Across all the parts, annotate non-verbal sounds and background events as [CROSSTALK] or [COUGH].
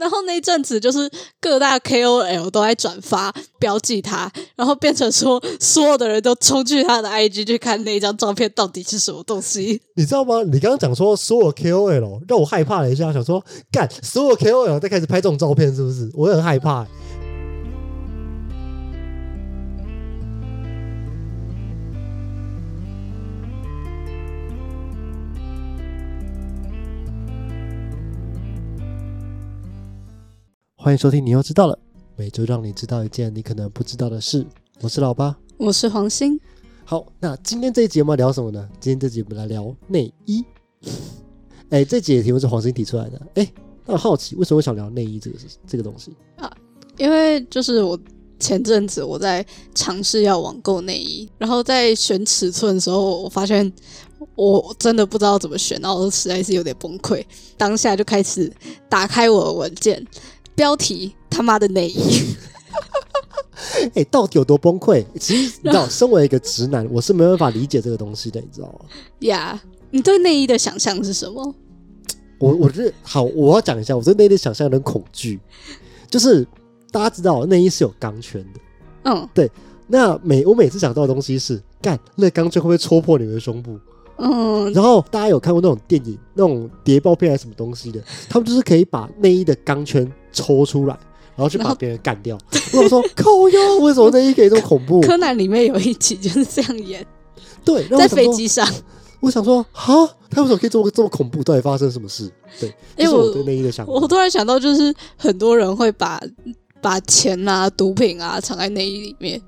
然后那一阵子就是各大 KOL 都在转发标记他，然后变成说所有的人都冲去他的 IG 去看那张照片到底是什么东西。你知道吗？你刚刚讲说所有 KOL 让我害怕了一下，想说干所有 KOL 在开始拍这种照片是不是？我很害怕、欢迎收听，你又知道了，每周让你知道一件你可能不知道的事。我是老八。我是黄鑫，好，那今天这一节我们要聊什么呢？今天这集我们来聊内衣。[LAUGHS] 哎，这节的题目是黄鑫提出来的。哎，那我好奇，为什么我想聊内衣这个事这个东西啊？因为就是我前阵子我在尝试要网购内衣，然后在选尺寸的时候，我发现我真的不知道怎么选，然后实在是有点崩溃。当下就开始打开我的文件，标题他妈的内衣。[LAUGHS] 哎，到底有多崩溃？其实你知道，身为一个直男，我是没办法理解这个东西的，你知道吗？呀你对内衣的想象是什么？我我觉得好，我要讲一下，我对内衣的想象有点恐惧，就是大家知道内衣是有钢圈的，嗯对那每我每次想到的东西是，干那钢圈会不会戳破你的胸部？嗯，然后大家有看过那种电影、那种谍报片还是什么东西的，他们就是可以把内衣的钢圈抽出来，然后去把别人干掉。[LAUGHS] 我想说，靠哟，为什么内衣可以这么恐怖？柯南里面有一集就是这样演，对，在飞机上。我想说，哈，他为什么可以这么这么恐怖？到底发生什么事？对，这因为我对内衣的想法。我突然想到，就是很多人会把把钱啊、毒品啊藏在内衣里面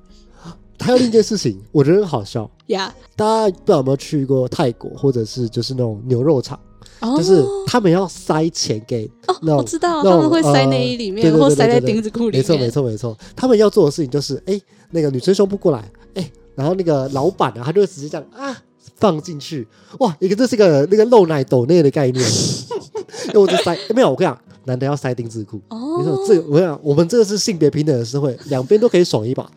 还有另一件事情，我觉得很好笑。呀。大家不知道有没有去过泰国，或者是就是那种牛肉场，哦就是他们要塞钱给哦，那我知道他们会塞呃内衣里面，或塞在对对钉子裤里面。没错，没错，没错。他们要做的事情就是，哎、那个女生胸部过来，哎、然后那个老板啊，他就会直接这样啊放进去，哇，一个这是个那个露奶抖内的概念，[LAUGHS] 因为我就塞、没有，我跟你讲，男的要塞丁字裤。你说哦，这个，我跟你讲，我们这个是性别平等的社会，两边都可以爽一把，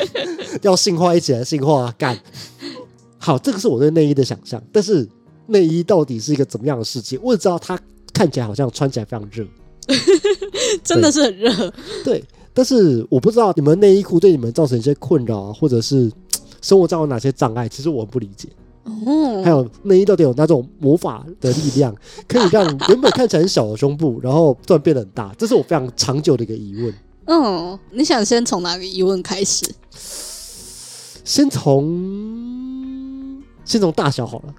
[LAUGHS] 要性化一起来性化啊，干。好，这个是我对内衣的想象，但是内衣到底是一个怎么样的世界？我只知道它看起来好像穿起来非常热，[LAUGHS] 真的是很热。对，但是我不知道你们内衣裤对你们造成一些困扰啊，或者是生活上有哪些障碍，其实我很不理解。哦，还有内衣到底有哪种魔法的力量，可以让原本看起来很小的胸部，然后突然变得很大？这是我非常长久的一个疑问。嗯，你想先从哪个疑问开始？先从先从大小好了。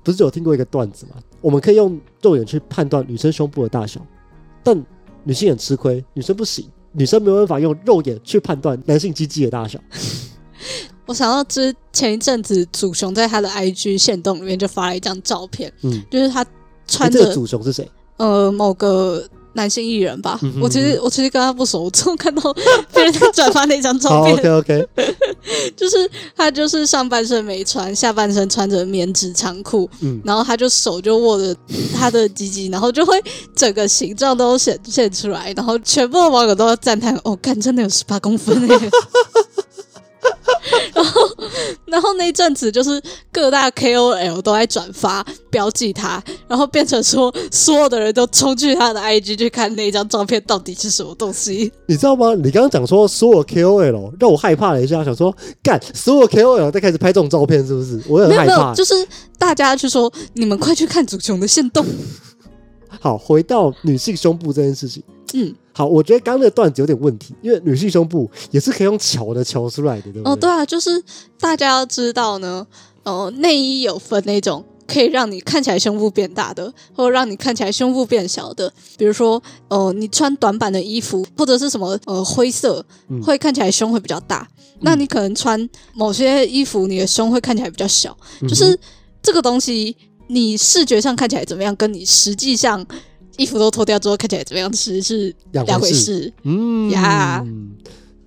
哎、不是有听过一个段子吗？我们可以用肉眼去判断女生胸部的大小，但女性很吃亏，女生不行，女生没有办法用肉眼去判断男性鸡鸡的大小。[LAUGHS] 我想到之前一阵子祖雄在他的 IG 线动里面就发了一张照片，嗯，就是他哎这个穿着祖雄是谁？呃某个男性艺人吧。嗯我其实我其实跟他不熟，我只有看到别人在转发那张照片，，OK OK，[LAUGHS] 就是他就是上半身没穿，下半身穿着棉质长裤，嗯，然后他就手就握着他的鸡鸡，然后就会整个形状都显现出来，然后全部的网友都要赞叹：“哦，干，真的有十八公分哎！” [LAUGHS] [LAUGHS] 然后，然后那一阵子就是各大 KOL 都在转发标记他，然后变成说所有的人都冲去他的 IG 去看那张照片到底是什么东西。你知道吗？你刚刚讲说所有 KOL 让我害怕了一下，想说干所有 KOL 在开始拍这种照片是不是？我很没有没有，害怕。就是大家去说你们快去看祖雄的线动，[LAUGHS] 好，回到女性胸部这件事情。嗯。好，我觉得刚刚那个段子有点问题，因为女性胸部也是可以用瞧的瞧出来的，对不哦，对？啊，就是大家要知道呢，哦，内衣有分那种可以让你看起来胸部变大的，或者让你看起来胸部变小的。比如说，呃，你穿短版的衣服或者是什么呃灰色，嗯会看起来胸会比较大。那你可能穿某些衣服，你的胸会看起来比较小。嗯就是这个东西，你视觉上看起来怎么样，跟你实际上衣服都脱掉之后看起来怎么样，其实是两回事。事。嗯呀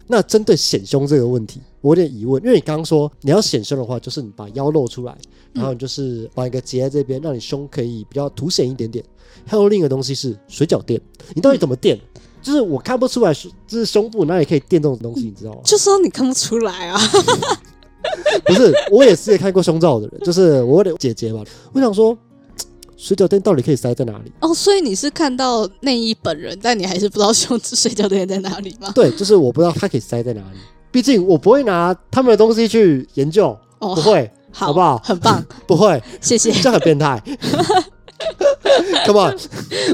那针对显胸这个问题，我有点疑问，因为你刚刚说你要显胸的话，就是你把腰露出来，然后你就是把一个结在这边，让你胸可以比较凸显一点点。还有另一个东西是水饺垫，你到底怎么垫？就是我看不出来，就是胸部哪里可以垫这种东西，你知道吗？就说你看不出来啊，[LAUGHS] 不是，我也是也看过胸罩的人，就是我有点姐姐嘛。我想说，水饺店到底可以塞在哪里？哦，所以你是看到内衣本人，但你还是不知道胸水饺店在哪里吗？对，就是我不知道它可以塞在哪里。毕竟我不会拿他们的东西去研究，哦不，会，好，好不好很棒，[LAUGHS] 不会，谢谢。这很变态。[LAUGHS] Come on，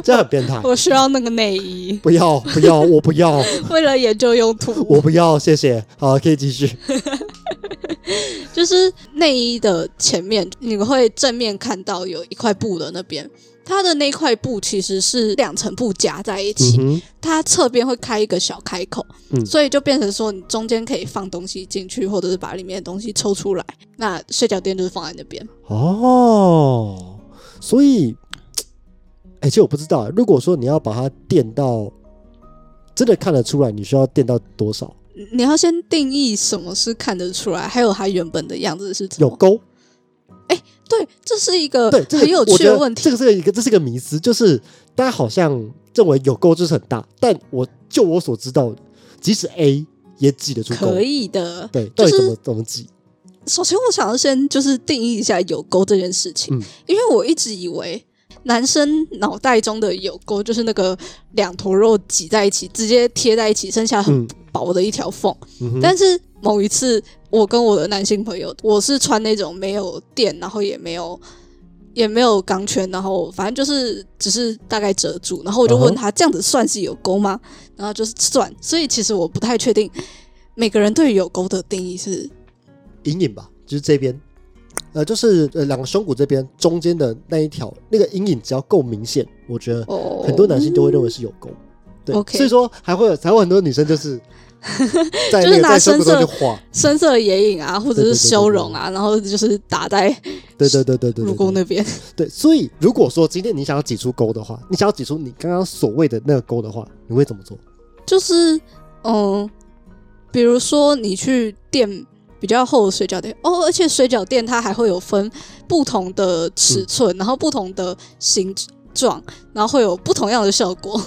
这很变态。我需要那个内衣，不要不要，我不要，[LAUGHS] 为了研究用途。我不要，谢谢。好，可以继续。[LAUGHS] 就是内衣的前面，你会正面看到有一块布的那边，它的那块布其实是两层布夹在一起，嗯，它侧边会开一个小开口，嗯所以就变成说你中间可以放东西进去，或者是把里面的东西抽出来。那睡觉垫就是放在那边。哦，所以，哎、其实我不知道，如果说你要把它垫到真的看得出来，你需要垫到多少？你要先定义什么是看得出来，还有它原本的样子是怎么。有钩？对，这是一个对，很有趣的问题。这个是一个，这是一个迷思，就是大家好像认为有沟就是很大，但我就我所知道，即使 A 也挤得出钩。可以的，对，到底就是怎么怎么挤？首先，我想要先就是定义一下有沟这件事情，嗯因为我一直以为男生脑袋中的有沟就是那个两坨肉挤在一起，直接贴在一起，剩下很嗯薄的一条缝。嗯，但是某一次，我跟我的男性朋友，我是穿那种没有垫，然后也没有。也没有钢圈，然后反正就是只是大概遮住，然后我就问嗯他这样子算是有沟吗？然后就是算，所以其实我不太确定每个人对于有沟的定义是隐隐吧，就是这边，呃，就是呃两个胸骨这边中间的那一条那个阴影，只要够明显，我觉得哦，很多男性都会认为是有沟。对 OK 所以说还会有还会很多女生就是 [LAUGHS] 在就是拿深色画，深色眼影啊，或者是修容啊，然后就是打在对对对对对乳对对沟那边。对。所以如果说今天你想要挤出沟的话，你想要挤出你刚刚所谓的那个沟的话，你会怎么做？就是嗯，比如说你去垫比较厚的水饺垫哦，而且水饺垫它还会有分不同的尺寸，然后不同的形状，然后会有不同样的效果。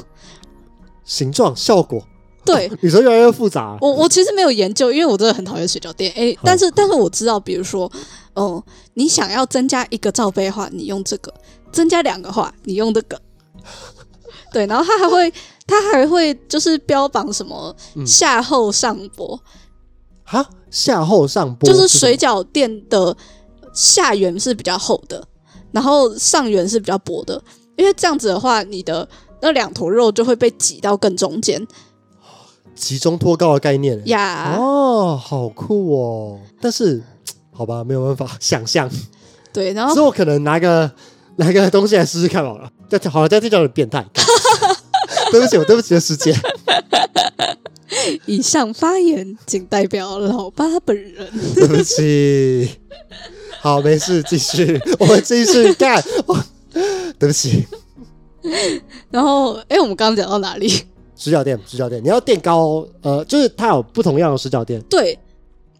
形状效果，对。[LAUGHS] 你说越来越复杂。我，我其实没有研究，因为我真的很讨厌水饺垫。诶，但是但是我知道，比如说，嗯，你想要增加一个罩杯的话，你用这个；增加两个话，你用这个。[LAUGHS] 对，然后它还会，它还会就是标榜什么嗯。下厚上薄，哈，下后上波就是水饺垫的下缘是比较厚的，然后上缘是比较薄的，因为这样子的话，你的那两坨肉就会被挤到更中间集中托高的概念。呀。哦，好酷哦！但是 [TSK] 好吧，没有办法想象，对，然后所以我可能拿个 [LAUGHS] 拿个东西来试试看好了。这样好了，这样听起来有点变态。[LAUGHS] 对不起，我对不起的时间。以上发言仅代表老八本人。[LAUGHS] 对不起。好，没事，继续，我们继续干。哇对不起，[LAUGHS] 然后，哎，我们刚刚讲到哪里？水饺垫，水饺垫，你要垫高，呃，就是它有不同样的水饺垫。对，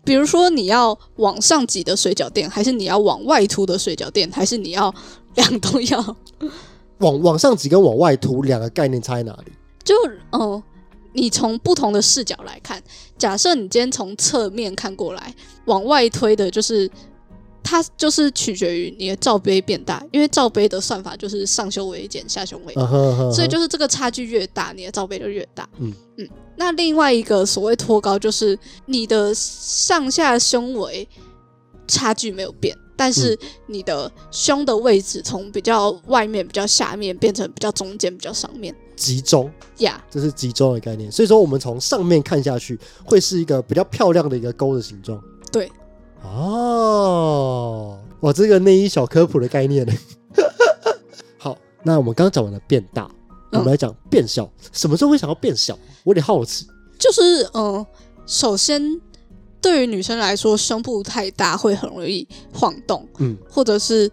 比如说你要往上挤的水饺垫，还是你要往外凸的水饺垫，还是你要两都要？往往上挤跟往外凸两个概念差在哪里？就嗯，你从不同的视角来看，假设你今天从侧面看过来，往外推的就是它就是取决于你的罩杯变大，因为罩杯的算法就是上胸围减下胸围，所以就是这个差距越大，你的罩杯就越大。嗯嗯，那另外一个所谓托高，就是你的上下胸围差距没有变，但是你的胸的位置从比较外面、比较下面变成比较中间、比较上面集中，呀。这是集中的概念。所以说，我们从上面看下去，会是一个比较漂亮的一个勾的形状。对，哦，哇，这个内衣小科普的概念呢。[LAUGHS] 好，那我们刚刚讲完了变大，我们来讲变小。什么时候会想要变小？我有点好奇。就是嗯、呃首先对于女生来说，胸部太大会很容易晃动，嗯，或者是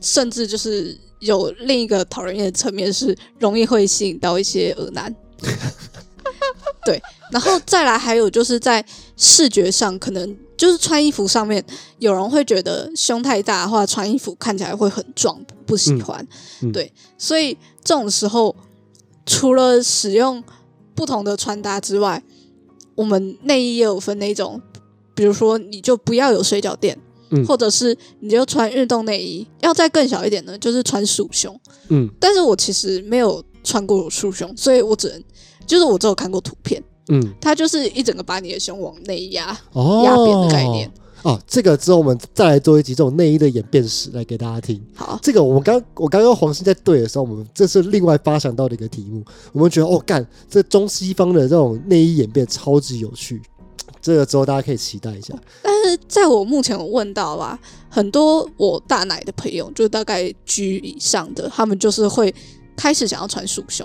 甚至就是有另一个讨人厌的层面是容易会吸引到一些恶男。[LAUGHS] [LAUGHS] 对，然后再来还有就是在视觉上，可能就是穿衣服上面，有人会觉得胸太大的话，穿衣服看起来会很壮，不喜欢。嗯嗯对，所以这种时候，除了使用不同的穿搭之外，我们内衣也有分那种，比如说你就不要有水饺垫，嗯或者是你就穿运动内衣。要再更小一点呢，就是穿束胸。嗯但是我其实没有穿过束胸，所以我只能就是我只有看过图片，嗯，它就是一整个把你的胸往内压哦，压扁的概念。哦，这个之后我们再来做一集这种内衣的演变史来给大家听。好，这个我们刚我刚刚黄鑫在对的时候，我们这是另外发想到的一个题目，我们觉得哦干，这中西方的这种内衣演变超级有趣，这个之后大家可以期待一下。但是在我目前我问到吧，很多我大奶的朋友，就大概 G 以上的，他们就是会开始想要穿束胸，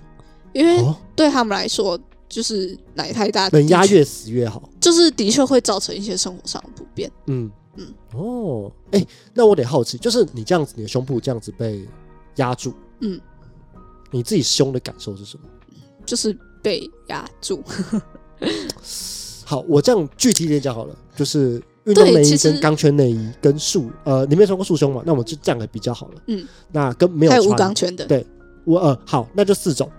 因为哦，对他们来说，就是奶太大，能压越死越好。就是的确会造成一些生活上的不便。嗯嗯哦，哎、那我得好奇，就是你这样子，你的胸部这样子被压住，嗯，你自己胸的感受是什么？就是被压住。[LAUGHS] 好，我这样具体一点讲好了，就是运动内衣跟钢圈内衣跟束呃，你没有穿过束胸嘛？那我们就这样来比较好了。嗯，那跟没有还有钢圈的，对我呃好，那就四种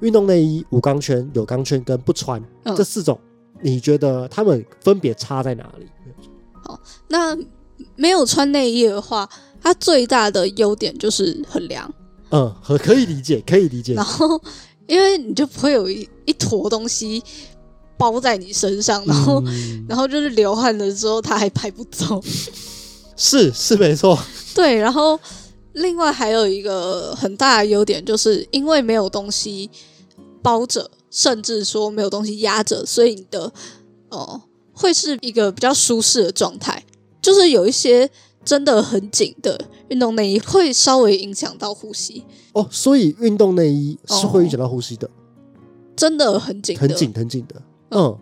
运动内衣、无钢圈、有钢圈跟不穿、嗯这四种，你觉得它们分别差在哪里？那没有穿内衣的话，它最大的优点就是很凉，嗯，可可以理解，可以理解然。后因为你就不会有一一坨东西包在你身上，然后、嗯、然后就是流汗了之后它还排不走。是是没错，对，然后另外还有一个很大的优点，就是因为没有东西包着，甚至说没有东西压着，所以你的哦、会是一个比较舒适的状态。就是有一些真的很紧的运动内衣会稍微影响到呼吸，哦，所以运动内衣是会影响到呼吸的，真的很紧，很紧很紧的。嗯，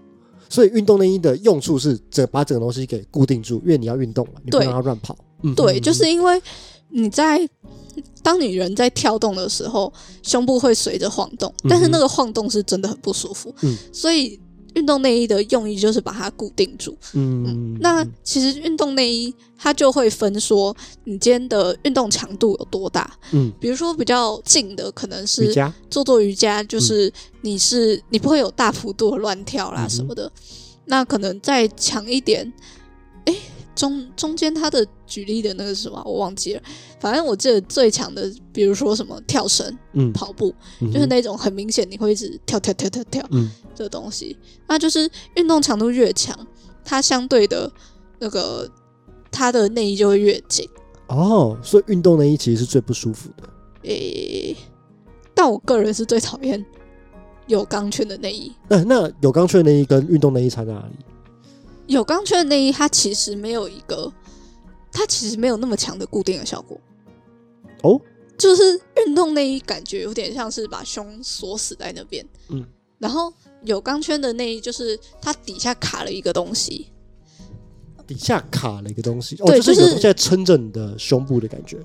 所以运动内衣的用处是整把整个东西给固定住，因为你要运动嘛，你不让它乱跑。嗯，对，嗯就是因为你在当你人在跳动的时候，胸部会随着晃动，但是那个晃动是真的很不舒服，嗯。所以运动内衣的用意就是把它固定住。嗯，那其实运动内衣它就会分说你今天的运动强度有多大，嗯，比如说比较近的可能是做做瑜伽，就是你是你不会有大幅度的乱跳啦什么的。那可能再强一点，诶，中中间他的举例的那个是什么我忘记了，反正我记得最强的，比如说什么跳绳、嗯，跑步，嗯就是那种很明显你会一直跳跳跳跳跳嗯的东西。那就是运动强度越强，它相对的那个它的内衣就会越紧。哦，所以运动内衣其实是最不舒服的。诶，但我个人是最讨厌有钢圈的内衣。那、那有钢圈内衣跟运动内衣差在哪里？有钢圈的内衣，它其实没有一个，它其实没有那么强的固定的效果。哦，就是运动内衣感觉有点像是把胸锁死在那边，嗯，然后有钢圈的内衣就是它底下卡了一个东西，底下卡了一个东西，哦，就是就是有东西在撑着你的胸部的感觉。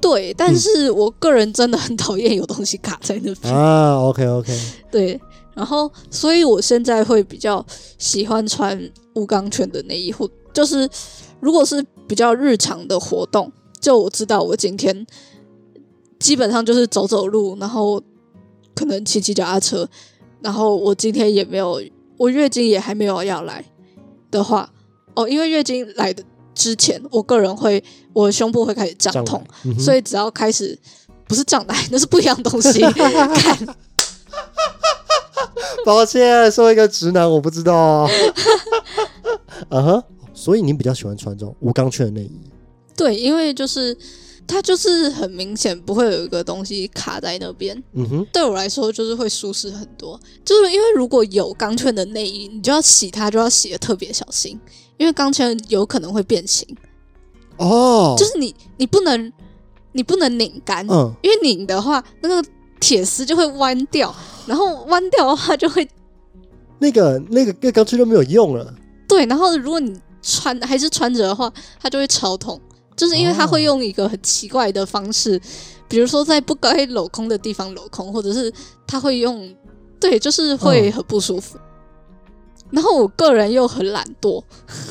对，但是我个人真的很讨厌有东西卡在那边，啊。OK OK，对，然后所以我现在会比较喜欢穿无钢圈的内衣，或就是如果是比较日常的活动，就我知道我今天基本上就是走走路，然后可能骑骑脚踏车，然后我今天也没有，我月经也还没有要来的话，哦，因为月经来的之前，我个人会我的胸部会开始胀胀痛，，嗯所以只要开始不是胀奶，那是不一样东西。[LAUGHS] 看，[LAUGHS] 抱歉，作为一个直男，我不知道。[LAUGHS] 啊哈，所以你比较喜欢穿这种无钢圈的内衣？对，因为就是它就是很明显不会有一个东西卡在那边，嗯哼，对我来说就是会舒适很多。就是因为如果有钢圈的内衣，你就要洗它，就要洗的特别小心，因为钢圈有可能会变形，哦，就是你你不能你不能拧干，嗯，因为拧的话那个铁丝就会弯掉，然后弯掉的话就会那个那个那个钢圈就没有用了。对，然后如果你穿还是穿着的话，它就会超痛，就是因为它会哦用一个很奇怪的方式，比如说在不该镂空的地方镂空，或者是它会用，对，就是会嗯很不舒服。然后我个人又很懒惰，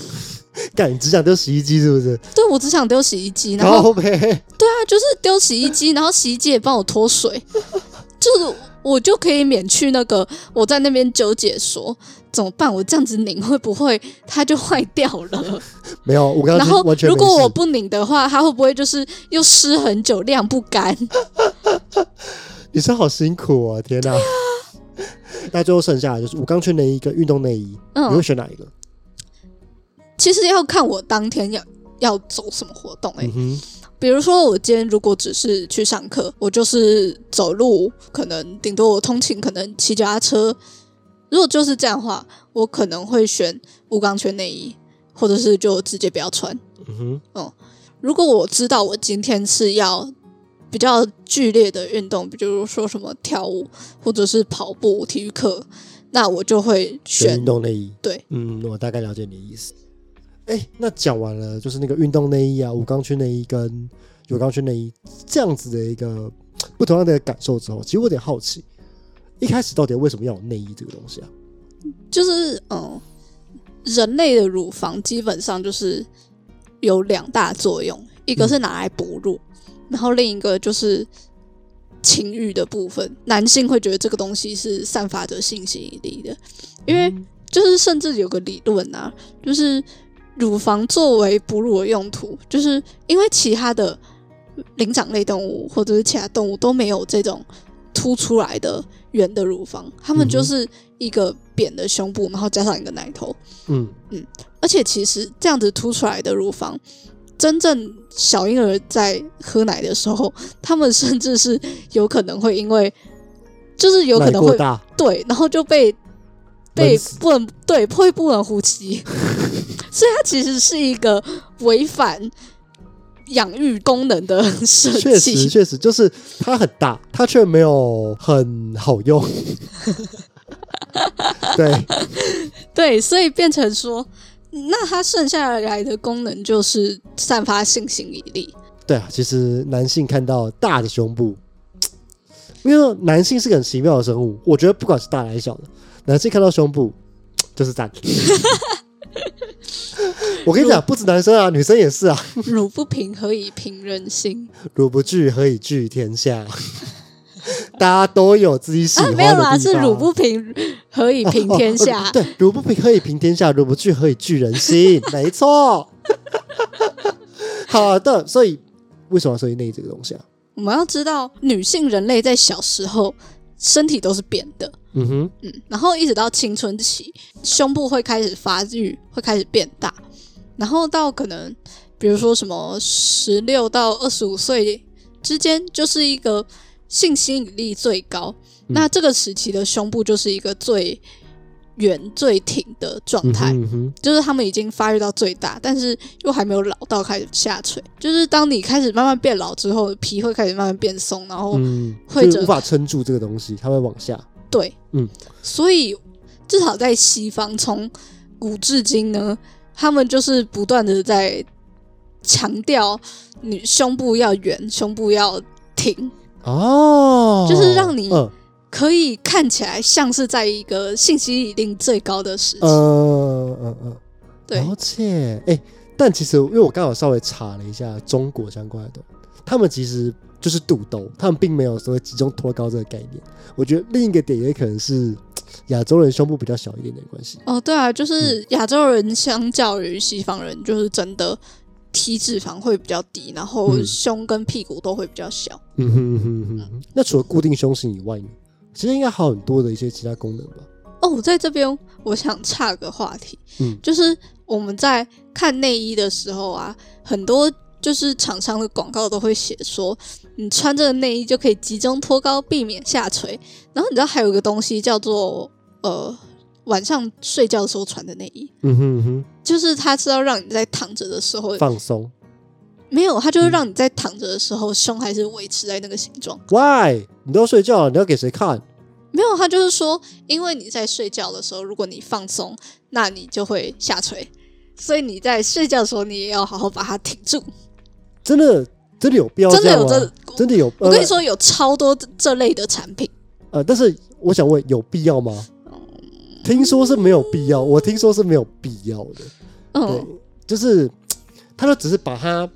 [LAUGHS] 干，你只想丢洗衣机是不是？[LAUGHS] 对我只想丢洗衣机，然后对啊，就是丢洗衣机，然后洗衣机也帮我脱水，[LAUGHS] 就是我就可以免去那个我在那边纠结说怎么办，我这样子拧会不会它就坏掉了？[LAUGHS] 没有，我刚刚然后如果我不拧的话，它会不会就是又湿很久，晾不干？[LAUGHS] 你是好辛苦哦，天哪！那最后剩下的就是五钢圈内衣跟运动内衣，你会嗯，选哪一个？其实要看我当天要要走什么活动哎、嗯哼，比如说我今天如果只是去上课，我就是走路，可能顶多我通勤可能骑脚踏车。如果就是这样的话，我可能会选无钢圈内衣，或者是就直接不要穿。嗯哼，哦如果我知道我今天是要比较剧烈的运动，比如说什么跳舞或者是跑步、体育课，那我就会选选运动内衣。对，嗯，我大概了解你的意思。哎，那讲完了，就是那个运动内衣啊，无钢圈内衣跟有钢圈内衣这样子的一个不同样的感受之后，其实我有点好奇，一开始到底为什么要有内衣这个东西啊？就是嗯，人类的乳房基本上就是有两大作用，一个是拿来哺乳，然后另一个就是情欲的部分。男性会觉得这个东西是散发着性吸引力的，因为嗯就是甚至有个理论啊，就是乳房作为哺乳的用途，就是因为其他的灵长类动物或者是其他动物都没有这种凸出来的圆的乳房，它们就是一个扁的胸部，然后加上一个奶头，嗯嗯，而且其实这样子凸出来的乳房。真正小婴儿在喝奶的时候，他们甚至是有可能会因为，就是有可能会大，对，然后就被被不能对会不能呼吸，[LAUGHS] 所以它其实是一个违反养育功能的 [LAUGHS] 设确实计。确实就是它很大，它却没有很好用。[LAUGHS] 对，对，所以变成说，那它剩下来的功能就是散发性吸引力。对啊，其实男性看到大的胸部，因为男性是个很奇妙的生物，我觉得不管是大还是小的，男性看到胸部 [TSK] 就是赞。[LAUGHS] 我跟你讲，不止男生啊，女生也是啊。乳不平，何以平人心？乳不惧，何以惧天下？[LAUGHS] 大家都有自己喜啊，欢的没有啦，是乳不平，何以平天下？[LAUGHS] 哦哦对，乳不平何以平天下？乳不惧何以惧人心？没错。好的，所以为什么要设计内衣这个东西啊？我们要知道，女性人类在小时候身体都是扁的，嗯哼，嗯，然后一直到青春期，胸部会开始发育，会开始变大，然后到可能比如说什么十六到二十五岁之间，就是一个性吸引力最高。嗯。那这个时期的胸部就是一个最圆、最挺的状嗯态。哼嗯哼，就是他们已经发育到最大，但是又还没有老到开始下垂。就是当你开始慢慢变老之后，皮会开始慢慢变松，然后嗯，会着就是无法撑住这个东西，它会往下。对，嗯，所以至少在西方，从古至今呢，他们就是不断的在强调你胸部要圆，胸部要挺，哦，就是让你嗯可以看起来像是在一个信息一定最高的时期。嗯嗯嗯，对，而且。哎、但其实因为我刚好稍微查了一下中国相关的，他们其实就是肚兜，他们并没有所谓集中脱高这个概念。我觉得另一个点也可能是亚洲人胸部比较小一点点的关系。哦，对啊，嗯就是亚洲人相较于西方人，就是真的体脂肪会比较低，然后嗯胸跟屁股都会比较小。嗯哼哼哼哼。那除了固定胸型以外呢？其实应该还有很多的一些其他功能吧。哦，在这边我想岔个话题，嗯就是我们在看内衣的时候啊，很多就是厂商的广告都会写说，你穿这个内衣就可以集中托高，避免下垂。然后你知道还有一个东西叫做呃晚上睡觉的时候穿的内衣，嗯哼嗯哼，就是它是要让你在躺着的时候放松。没有，它就是让你在躺着的时候胸还是维持在那个形状。Why？你都要睡觉了，你要给谁看？没有，他就是说，因为你在睡觉的时候，如果你放松，那你就会下垂，所以你在睡觉的时候，你也要好好把它挺住。真的真的有必要真的有这真的有？呃我跟你说，有超多这这类的产品。呃，但是我想问，有必要吗？听说是没有必要，我听说是没有必要的。对嗯，，就是他就只是把它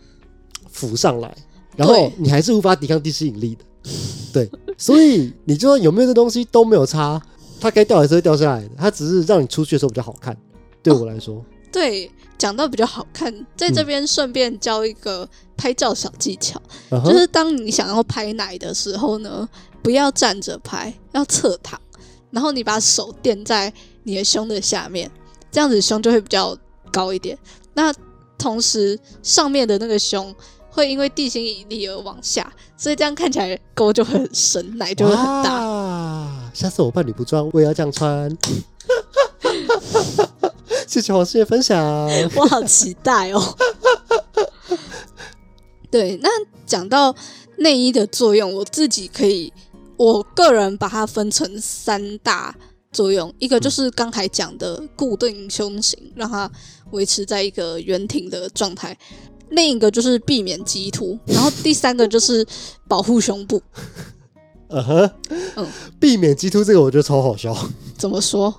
浮上来，然后你还是无法抵抗地吸引力的。对，所以你就算有没有这东西都没有差，它该掉还是会掉下来的，它只是让你出去的时候比较好看。对我来说，对，讲到比较好看，在这边顺便教一个拍照小技巧，嗯就是当你想要拍奶的时候呢，不要站着拍，要侧躺，然后你把手垫在你的胸的下面，这样子胸就会比较高一点。那同时上面的那个胸会因为地心引力而往下，所以这样看起来沟就会很深，奶就会很大。哇下次我伴侣不装，我也要这样穿。谢谢黄师姐分享。[LAUGHS] 我好期待哦。对，那讲到内衣的作用，我自己可以，我个人把它分成三大作用，一个就是刚才讲的固定胸型，让它维持在一个圆挺的状态；另一个就是避免激突，然后第三个就是保护胸部。嗯哼，嗯避免激突这个我觉得超好笑。怎么说？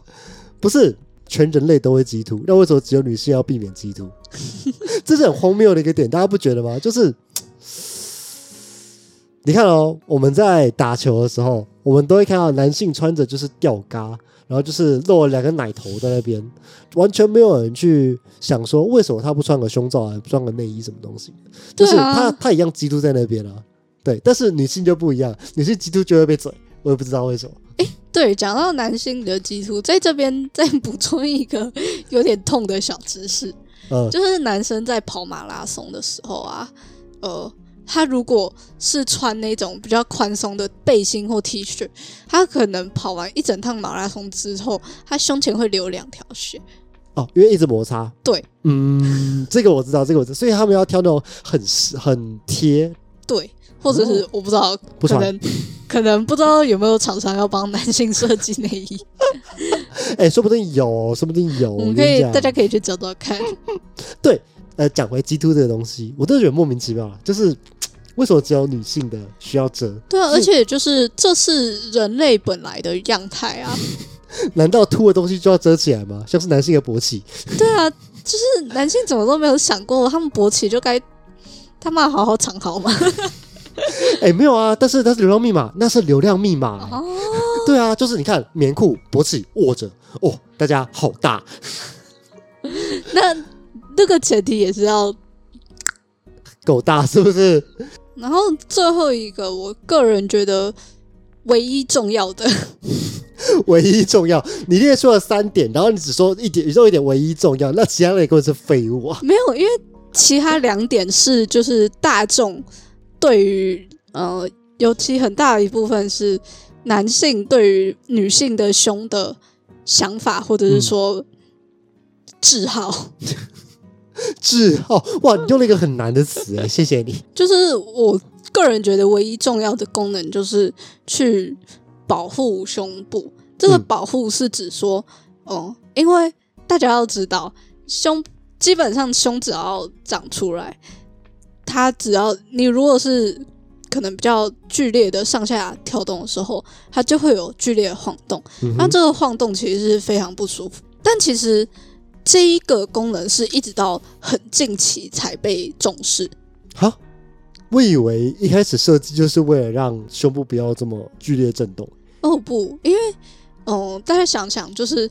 不是全人类都会激突，那为什么只有女性要避免激突？[LAUGHS] 这是很荒谬的一个点，大家不觉得吗？就是你看哦，我们在打球的时候，我们都会看到男性穿着就是吊嘎，然后就是露了两个奶头在那边，完全没有人去想说为什么他不穿个胸罩啊，不穿个内衣什么东西，就是他他一样基督在那边啊。对，但是女性就不一样，女性基督就会被嘴，我也不知道为什么。对，讲到男性的激突，在这边再补充一个 [LAUGHS] 有点痛的小知识。嗯，就是男生在跑马拉松的时候啊，呃，他如果是穿那种比较宽松的背心或 T 恤，他可能跑完一整趟马拉松之后，他胸前会留两条血。哦，因为一直摩擦。对，嗯，这个我知道，这个我知道，所以他们要挑那种很很贴，对，或者是我不知道，不。可能可能不知道有没有厂商要帮男性设计内衣，[LAUGHS] 哎、说不定有，说不定有。我们可以大家可以去找找看。[LAUGHS] 对呃，讲回 G Two 这个东西，我都觉得莫名其妙啊，就是为什么只有女性的需要遮？对啊，而且就是这是人类本来的样态啊。[LAUGHS] 难道凸的东西就要遮起来吗？像是男性的勃起，对啊，就是男性怎么都没有想过，他们勃起就该他妈好好藏好吗？[LAUGHS] 哎、没有啊，但是它是流量密码，那是流量密码、欸哦，对啊，就是你看棉裤勃起握着，哦，大家好大，[LAUGHS] 那那个前提也是要。够大是不是？然后最后一个，我个人觉得唯一重要的，[LAUGHS] 唯一重要，你列出了三点，然后你只说一点，你说一点唯一重要，那其他人根本是废物啊！[LAUGHS] 没有，因为其他两点是就是大众对于呃，尤其很大的一部分是男性对于女性的胸的想法，或者是说嗜好。[LAUGHS] [LAUGHS] 志浩，哇，你用了一个很难的词哎，谢谢你。[LAUGHS] 就是我个人觉得唯一重要的功能就是去保护胸部。这个嗯保护是指说，哦、因为大家要知道，胸基本上胸只要长出来，它只要你如果是可能比较剧烈的上下跳动的时候，它就会有剧烈的晃动。嗯那这个晃动其实是非常不舒服，但其实这一个功能是一直到很近期才被重视。好，我以为一开始设计就是为了让胸部不要这么剧烈震动。哦不，因为哦，大家想想，就是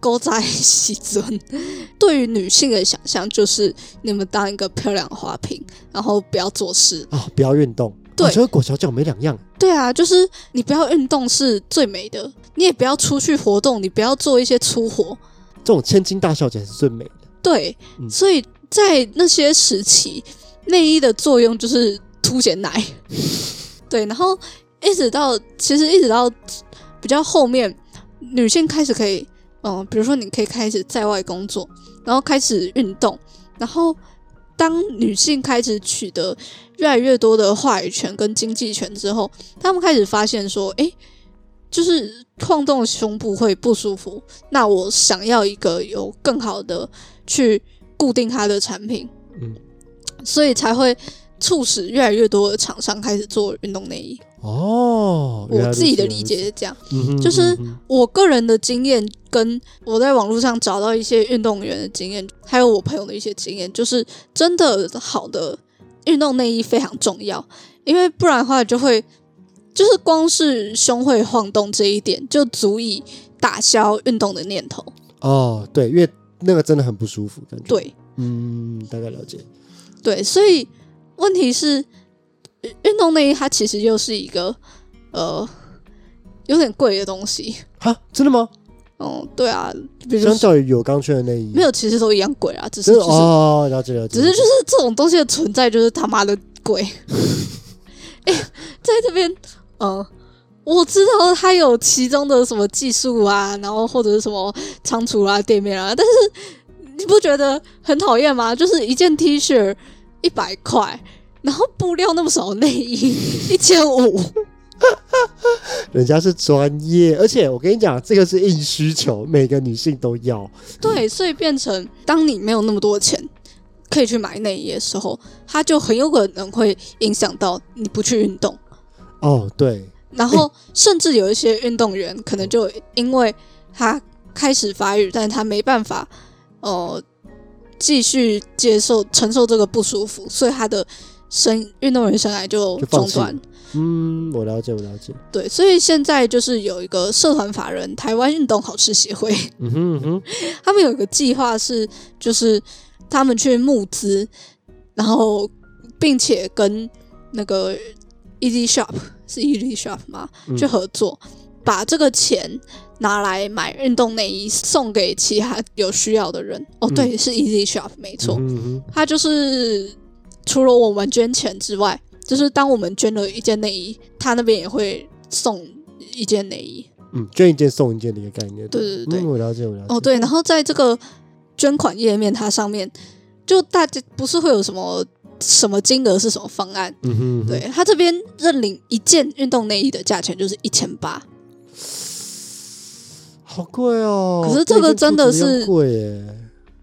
勾在西尊，[LAUGHS] 对于女性的想象就是你们当一个漂亮的花瓶，然后不要做事。啊、不要运动，对我觉得裹小脚没两样。对啊，就是你不要运动是最美的，你也不要出去活动，你不要做一些粗活。这种千金大小姐是最美的。对，嗯所以在那些时期，内衣的作用就是凸显奶。[LAUGHS] 对，然后一直到其实一直到比较后面，女性开始可以，嗯、比如说你可以开始在外工作，然后开始运动，然后当女性开始取得越来越多的话语权跟经济权之后，她们开始发现说，诶，就是晃动胸部会不舒服，那我想要一个有更好的去固定它的产品，嗯，所以才会促使越来越多的厂商开始做运动内衣。哦，我自己的理解，是这样。就是我个人的经验，跟我在网络上找到一些运动员的经验，还有我朋友的一些经验，就是真的好的运动内衣非常重要，因为不然的话就会就是光是胸会晃动这一点，就足以打消运动的念头。哦，对，因为那个真的很不舒服，感觉。，对嗯，大概了解。对，所以问题是，运运动内衣它其实又是一个呃有点贵的东西。哈，真的吗？哦、对啊，比如相说较于有钢圈的内衣，没有，其实都一样贵啊，只是、哦，了解了解。只是就是这种东西的存在就是他妈的贵。[LAUGHS] 哎、在这边，呃，我知道它有其中的什么技术啊，然后或者是什么仓储啊、店面啊，但是你不觉得很讨厌吗？就是一件 T 恤一百块，然后布料那么少，内衣一千五，[LAUGHS] 人家是专业，而且我跟你讲，这个是硬需求，每个女性都要。对，所以变成当你没有那么多钱可以去买内衣的时候，它就很有可能会影响到你不去运动。哦，对，然后甚至有一些运动员可能就因为他开始发育，但是他没办法呃继续接受承受这个不舒服，所以他的生运动员生涯就中断。嗯，我了解，我了解。对，所以现在就是有一个社团法人台湾运动好吃协会，嗯哼嗯哼，[LAUGHS] 他们有一个计划是，就是他们去募资，然后并且跟那个 Easy Shop 是 Easy Shop 吗？嗯去合作，把这个钱拿来买运动内衣送给其他有需要的人。哦，嗯对，是 Easy Shop 没错，嗯哼嗯哼它就是除了我们捐钱之外，就是当我们捐了一件内衣，他那边也会送一件内衣。嗯，捐一件送一件的一个概念。对对对嗯，我了解，我了解。哦，对，然后在这个捐款页面，它上面就大家不是会有什么什么金额是什么方案？嗯哼，嗯哼，对，他这边认领一件运动内衣的价钱就是一千八，好贵哦。可是这个真的是贵耶。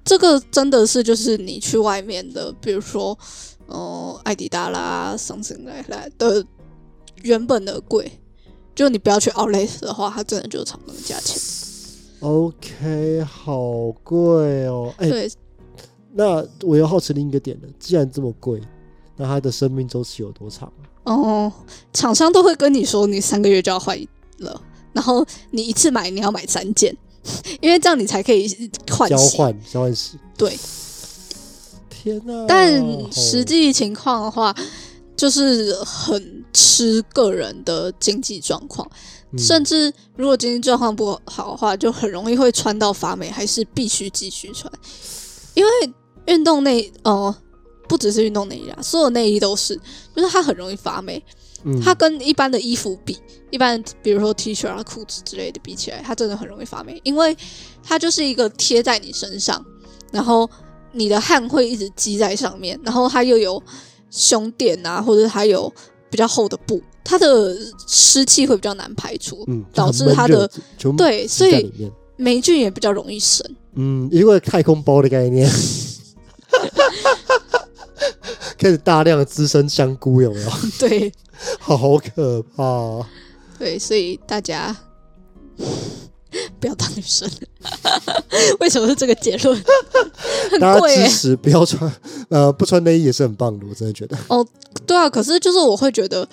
这个真的是就是你去外面的，比如说哦艾迪达啦、桑葚来来的原本的贵，就你不要去 Outlet 的话，它真的就是差不多价钱。OK，好贵哦。哎，对，那我又好奇另一个点了，既然这么贵，那它的生命周期有多长？哦，厂商都会跟你说你三个月就要换了，然后你一次买你要买三件，[LAUGHS] 因为这样你才可以换。交换交换洗。对，天哪！但实际情况的话，就是很吃个人的经济状况，嗯甚至如果经济状况不好的话，就很容易会穿到发霉，还是必须继续穿，因为运动内呃。不只是运动内衣啊，所有内衣都是，就是它很容易发霉。嗯它跟一般的衣服比，一般比如说 T 恤啊、裤子之类的比起来，它真的很容易发霉，因为它就是一个贴在你身上，然后你的汗会一直积在上面，然后它又有胸垫啊，或者它有比较厚的布，它的湿气会比较难排出，嗯，导致它的对，所以。霉菌也比较容易生。嗯，一个太空包的概念，开始大量的滋生香菇，有没有？[LAUGHS] 对 [LAUGHS] 好可怕、啊！对，所以大家。[LAUGHS] 不要当女生，为什么是这个结论？很大家、支持不要穿，呃，不穿内衣也是很棒的，我真的觉得。哦对啊，可是就是我会觉得，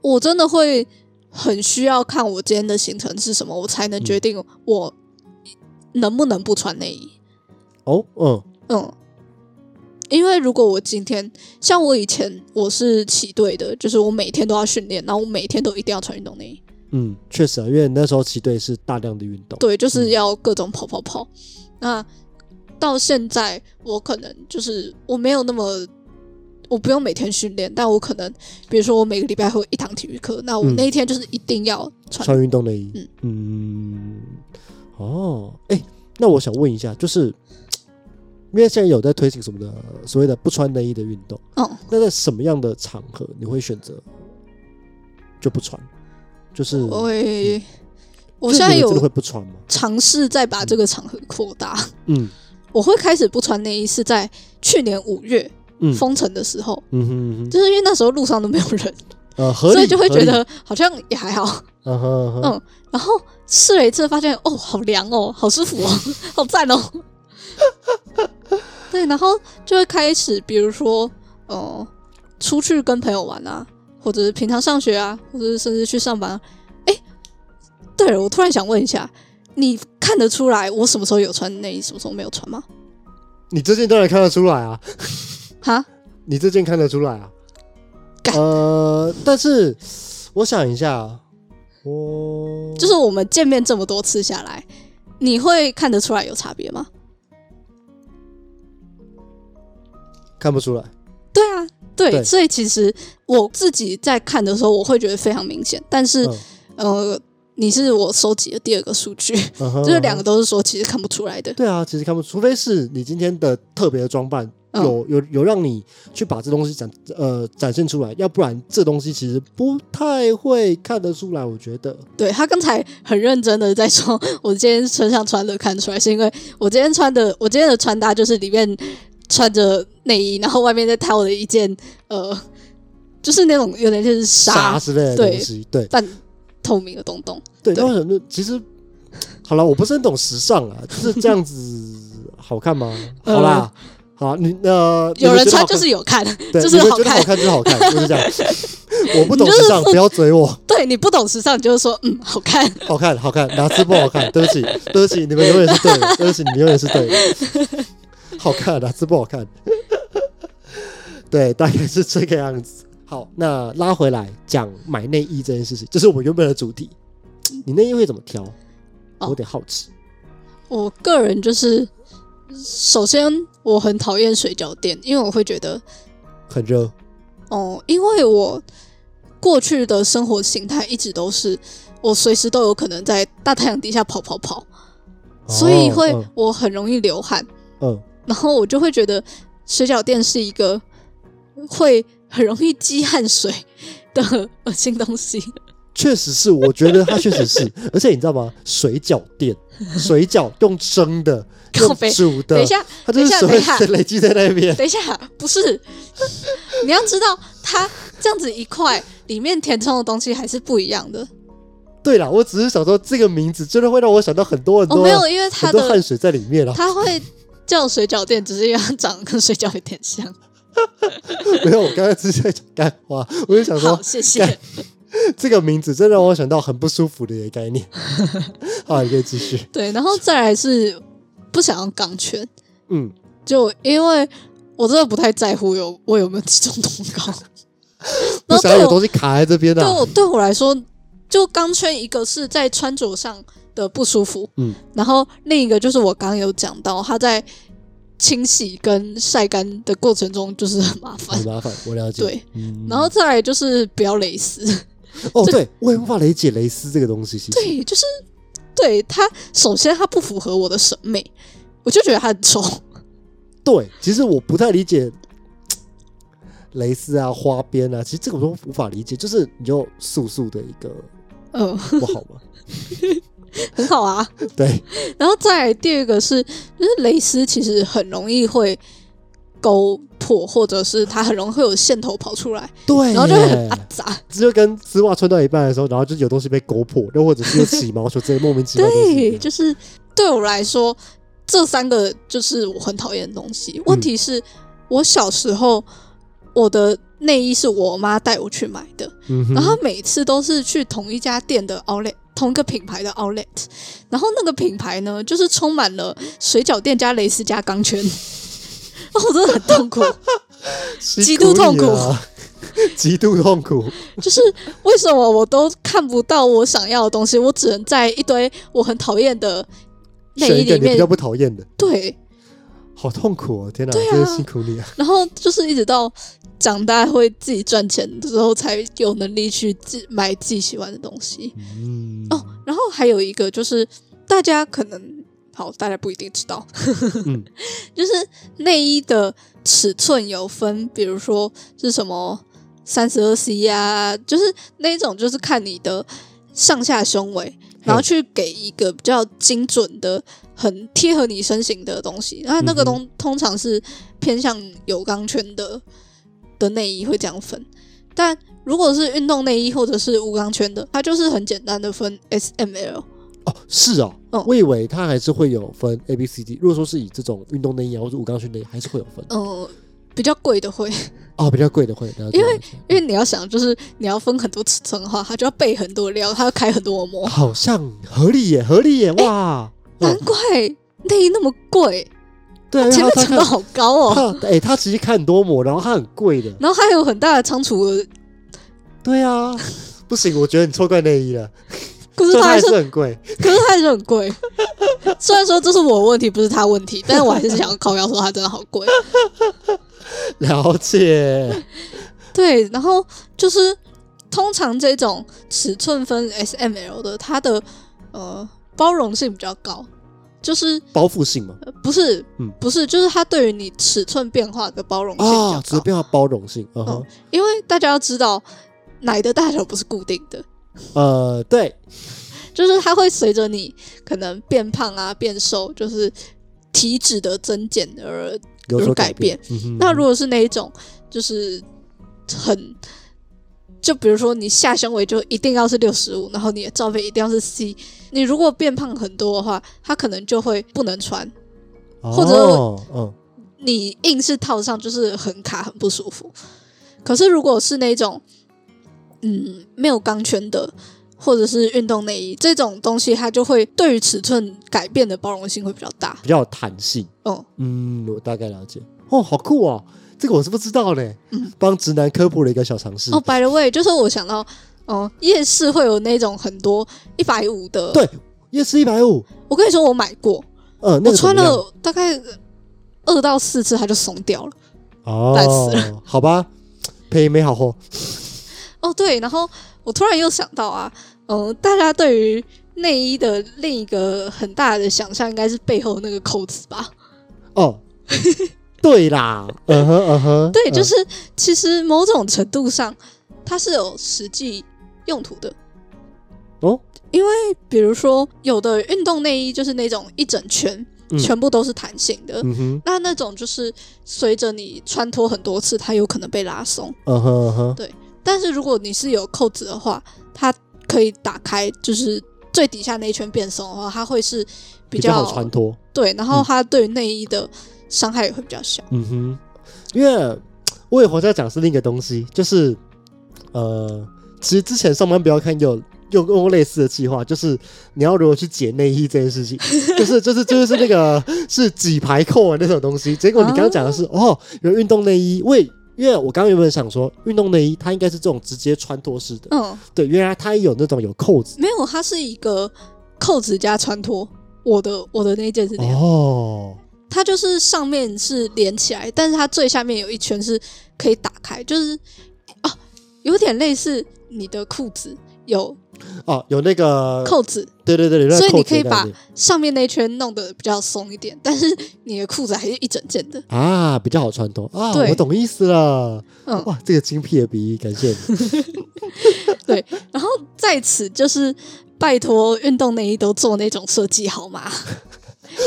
我真的会很需要看我今天的行程是什么，我才能决定我能不能不穿内衣。哦，嗯嗯，因为如果我今天像我以前我是骑队的，就是我每天都要训练，然后我每天都一定要穿运动内衣。嗯，确实啊，因为那时候骑队是大量的运动。对，就是要各种跑跑跑。那到现在，我可能就是我没有那么，我不用每天训练，但我可能，比如说我每个礼拜会有一堂体育课，那我嗯那一天就是一定要穿。穿运动内衣。嗯嗯，哦，哎、那我想问一下，就是因为现在有在推行什么的所谓的不穿内衣的运动，哦，那在什么样的场合你会选择就不穿？就是我会，我现在有会不穿吗？尝试再把这个场合扩大。嗯 [LAUGHS] 我会开始不穿内衣是在去年五月嗯封城的时候，嗯哼嗯哼，就是因为那时候路上都没有人，呃，所以就会觉得好像也还好。嗯哼嗯哼嗯然后试了一次，发现哦，好凉哦，好舒服哦，[LAUGHS] 好赞哦。对，然后就会开始，比如说，呃，出去跟朋友玩啊，或或者是平常上学啊，或者是甚至去上班、啊。哎，对了，我突然想问一下，你看得出来我什么时候有穿内衣，什么时候没有穿吗？你这件当然看得出来啊，哈，你这件看得出来啊。干呃，但是我想一下，我就是我们见面这么多次下来，你会看得出来有差别吗？看不出来。对啊，对，对所以其实我自己在看的时候，我会觉得非常明显，但是、嗯呃，你是我收集的第二个数据，嗯哼就是两个都是说其实看不出来的。对啊，其实看不出，除非是你今天的特别的装扮。嗯有有有让你去把这东西展呃展现出来，要不然这东西其实不太会看得出来。我觉得，对他刚才很认真的在说，我今天身上穿的看出来，是因为我今天穿的，我今天的穿搭就是里面穿着内衣，然后外面再套了一件呃，就是那种有点像是沙纱之类的对东西，对半透明的东东。对。对那我想说，其实好了，我不是很懂时尚啊，[LAUGHS] 就是这样子好看吗？嗯好啦，好，你呃，有人穿就是有看，对，就是好看好看就是好看，就是这样。[LAUGHS] 我不懂时尚，不不要嘴我。对你不懂时尚，你就是说嗯好看。[LAUGHS] 好看，好看，哪次不好看？对不起，对不起，你们永远是对的，对不起，你们永远是对的。好看，哪次不好看？[LAUGHS] 对，大概是这个样子。好，那拉回来讲买内衣这件事情，这是我们原本的主题。你内衣会怎么挑？我有点好奇。我个人就是，首先我很讨厌水饺店，因为我会觉得很热，哦，因为我过去的生活形态一直都是我随时都有可能在大太阳底下跑跑跑，所以会哦我很容易流汗，嗯嗯然后我就会觉得水饺店是一个会很容易积汗水的 [LAUGHS] 恶心东西。确实是，我觉得它确实是，而且你知道吗？水饺店，水饺用蒸的，[LAUGHS] 用煮的，等一下，它就是水等一下累积在那边。等一下，不是，[LAUGHS] 你要知道，它这样子一块里面填充的东西还是不一样的。对啦，我只是想说这个名字真的会让我想到很多很哦，多、没有，因为它的汗水在里面了。它会叫水饺店，只是因为它长得跟水饺有点像。[LAUGHS] 没有，我刚才只是在讲干话，我就想好，说谢谢。这个名字真让我想到很不舒服的一个概念。[LAUGHS] 好，你可以继续。对，然后再来是不想要钢圈，嗯，就因为我真的不太在乎有我有没有体重通告。[LAUGHS] 不想有东西卡在这边啊。对我对我来说，就钢圈一个是在穿着上的不舒服，嗯，然后另一个就是我刚刚有讲到，它在清洗跟晒干的过程中就是很麻烦很。麻烦，我了解。对，嗯然后再来就是不要蕾丝，哦，对我也无法理解蕾丝这个东西。对，就是对它，首先它不符合我的审美，我就觉得它很丑。对，其实我不太理解蕾丝啊、花边啊，其实这个我都无法理解。就是你就素素的一个嗯，不好吗？[LAUGHS] [LAUGHS] 很好啊。对，然后再来第二个是，就是蕾丝其实很容易会勾破，或者是它很容易会有线头跑出来，对，然后就会很阿杂。这就跟丝袜穿到一半的时候，然后就有东西被勾破，又或者是有起毛球这些莫名其妙的东西。对，就是对我来说，这三个就是我很讨厌的东西。问题是，我小时候我的内衣是我妈带我去买的，嗯，然后每次都是去同一家店的 outlet，同一个品牌的 outlet，然后那个品牌呢，就是充满了水饺店加蕾丝加钢圈，[LAUGHS] 哦，我真的很痛苦。辛极度痛苦。[LAUGHS] 极度痛苦。就是为什么我都看不到我想要的东西，我只能在一堆我很讨厌的内衣里面。比较，不讨厌的，对，好痛苦哦！天哪，真的辛苦你啊！然后就是一直到长大会自己赚钱的时候，才有能力去自买自己喜欢的东西。嗯，哦，然后还有一个就是大家可能好，大家不一定知道，嗯 [LAUGHS] 就是内衣的尺寸有分，比如说是什么三十二 C 呀，就是那一种，就是看你的上下胸围，然后去给一个比较精准的、很贴合你身形的东西。那那个嗯东、通常是偏向有钢圈的的内衣会这样分，但如果是运动内衣或者是无钢圈的，它就是很简单的分 S、M、L。哦，是哦，嗯我以为它还是会有分 A、B、C、D。如果说是以这种运动内衣啊或者无钢圈内衣，还是会有分。嗯，比较贵的会，哦，比较贵的会，因为因为你要想，就是你要分很多尺寸的话，它就要备很多料，它要开很多模。好像合理耶，合理耶，哇！嗯难怪内衣那么贵，对前面成本好高哦。他哎，他其实看很多模，然后它很贵的。然后还有很大的仓储额，对啊，不行，我觉得你错怪内衣了，[LAUGHS] 可是这它还是是很贵。[LAUGHS] 可是它还是很贵。虽然说这是我的问题，不是他问题，但是我还是想要靠腰说它真的好贵。[LAUGHS] 了解，对，然后就是通常这种尺寸分 S、M、L 的，它的呃包容性比较高，就是包覆性嘛，呃不是、嗯。不是，就是它对于你尺寸变化的包容性比啊，较高。变化包容性，嗯哼，因为大家要知道，奶的大小不是固定的，呃，对，[LAUGHS] 就是它会随着你可能变胖啊、变瘦，就是体脂的增减而有所改变。嗯哼。那如果是那一种，就是很，就比如说你下胸围就一定要是六十五，然后你的罩杯一定要是 C，你如果变胖很多的话，它可能就会不能穿，或者你硬是套上就是很卡很不舒服。可是如果是那种，嗯，没有钢圈的。或者是运动内衣这种东西，它就会对于尺寸改变的包容性会比较大。比较有弹性。嗯，嗯，我大概了解。哦，好酷哦，这个我是不知道嘞。嗯，帮直男科普了一个小常识。哦，by the way，就是我想到，哦、夜市会有那种很多一百五的，对，夜市一百五，我跟你说，我买过，嗯，那我穿了大概二到四次，它就松掉了。哦，烂死好吧，赔没好货。哦，对，然后我突然又想到啊，嗯、大家对于内衣的另一个很大的想象，应该是背后那个扣子吧？哦，对啦，嗯哼嗯哼，对，就嗯是其实某种程度上，它是有实际用途的。哦，因为比如说有的运动内衣就是那种一整圈，嗯。全部都是弹性的，嗯哼。那那种就是随着你穿脱很多次，它有可能被拉松。嗯哼嗯哼，对。但是如果你是有扣子的话，它可以打开，就是最底下那一圈变松的话，它会是比比较好穿脱。对，然后嗯。它对于内衣的伤害也会比较小。嗯哼，因为我也回在讲是另一个东西，就是呃，其实之前上班不要看有有用过类似的计划，就是你要如何去解内衣这件事情，[LAUGHS] 就是就是就是那个是几排扣的那种东西。结果你刚刚讲的是哦，有运动内衣，为因为我刚刚原本想说运动内衣它应该是这种直接穿脱式的，嗯，对，原来它也有那种有扣子没有，它是一个扣子加穿脱。我的我的那一件是那样，哦。它就是上面是连起来，但是它最下面有一圈是可以打开，就是啊，有点类似你的裤子有哦，有那个扣子，对对对，所以你可以把上面那一圈弄得比较松一点，但是你的裤子还是一整件的。啊比较好穿脱啊，我懂意思了。嗯，哇，这个精辟的比喻，感谢你。[LAUGHS] 对。然后在此就是拜托运动内衣都做那种设计好吗？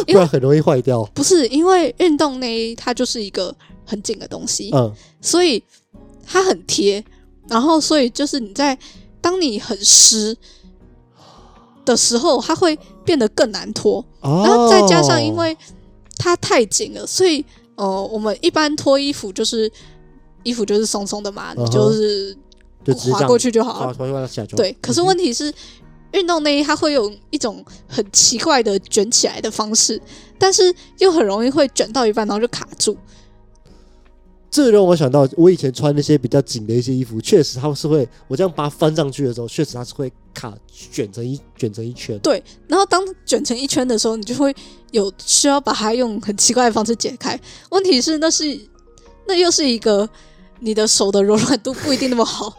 不然很容易坏掉。不是，因为运动内衣它就是一个很紧的东西，嗯，所以它很贴，然后所以就是你在当你很湿的时候，它会变得更难脱。哦，然后再加上因为它太紧了，所以呃，我们一般脱衣服就是衣服就是松松的嘛，你就是滑过去就好了。对，可是问题是，运动内衣它会有一种很奇怪的卷起来的方式，但是又很容易会卷到一半，然后就卡住。这让我想到，我以前穿那些比较紧的一些衣服，确实它是会，我这样把它翻上去的时候，确实它是会卡卷成一卷成一圈。对，然后当卷成一圈的时候，你就会有需要把它用很奇怪的方式解开。问题是，那是那又是一个你的手的柔软度不一定那么好，[LAUGHS]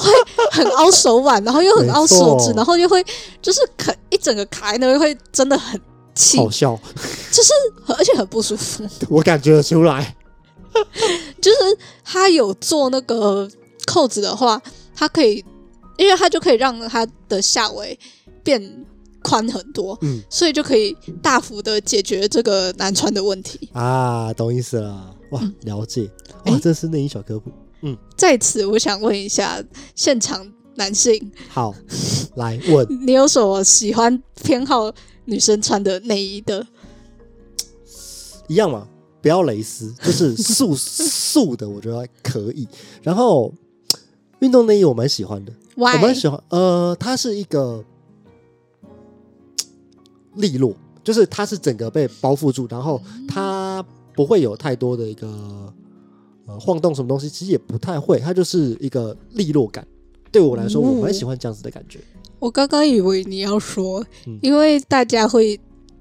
会很凹手腕，然后又很凹手指，然后又会就是卡一整个卡在那，会真的很气，好笑，就是而且很不舒服。[LAUGHS] 我感觉得出来。[LAUGHS] 就是他有做那个扣子的话，他可以，因为他就可以让他的下围变宽很多，嗯所以就可以大幅的解决这个难穿的问题。啊，懂意思了。哇，嗯了解。哇，诶这是内衣小科普。嗯在此，我想问一下现场男性，好，来问。[LAUGHS] 你有什么喜欢偏好女生穿的内衣的？一样嘛，不要蕾丝，就是素 [LAUGHS] 素的，我觉得可以。然后运动内衣我蛮喜欢的，我？蛮喜欢。呃，它是一个利落，就是它是整个被包覆住，然后它不会有太多的一个呃晃动什么东西，其实也不太会，它就是一个利落感。对我来说，哦我蛮喜欢这样子的感觉。我刚刚以为你要说，嗯因为大家会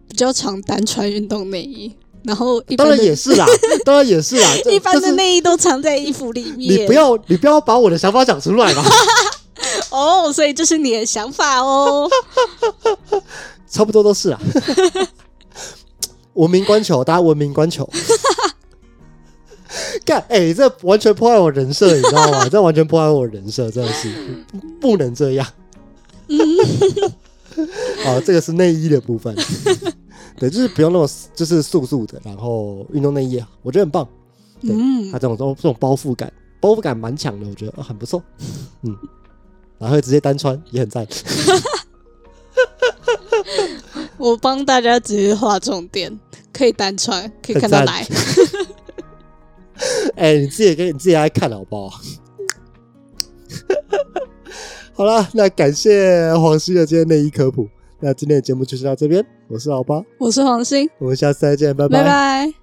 比较常单穿运动内衣，然后一当然也是啦，[LAUGHS] 当然也是啦。一般的就是内衣都藏在衣服里面。你不要，你不要把我的想法讲出来嘛。[LAUGHS] 哦，所以这是你的想法哦。[LAUGHS] 差不多都是啊。[LAUGHS] 文明观球，大家文明观球。[LAUGHS] 干，哎、这完全破坏我人设，你知道吗？[LAUGHS] 这完全破坏我人设，真的是不不能这样。好，这个是内衣的部分。对，就是不用那么就是素素的，然后运动内衣啊，我觉得很棒。对嗯它，这种这种这种包覆感，包覆感蛮强的，我觉得、哦、很不错。嗯，然后直接单穿也很赞。[LAUGHS] 我帮大家直接画重点，可以单穿，可以看到很赞来。[LAUGHS] 哎、你自己给你自己来看好不好？[LAUGHS] 好了，那感谢黄西的今天内衣科普。那今天的节目就是到这边，我是老八，我是黄鑫，我们下次再见，拜拜拜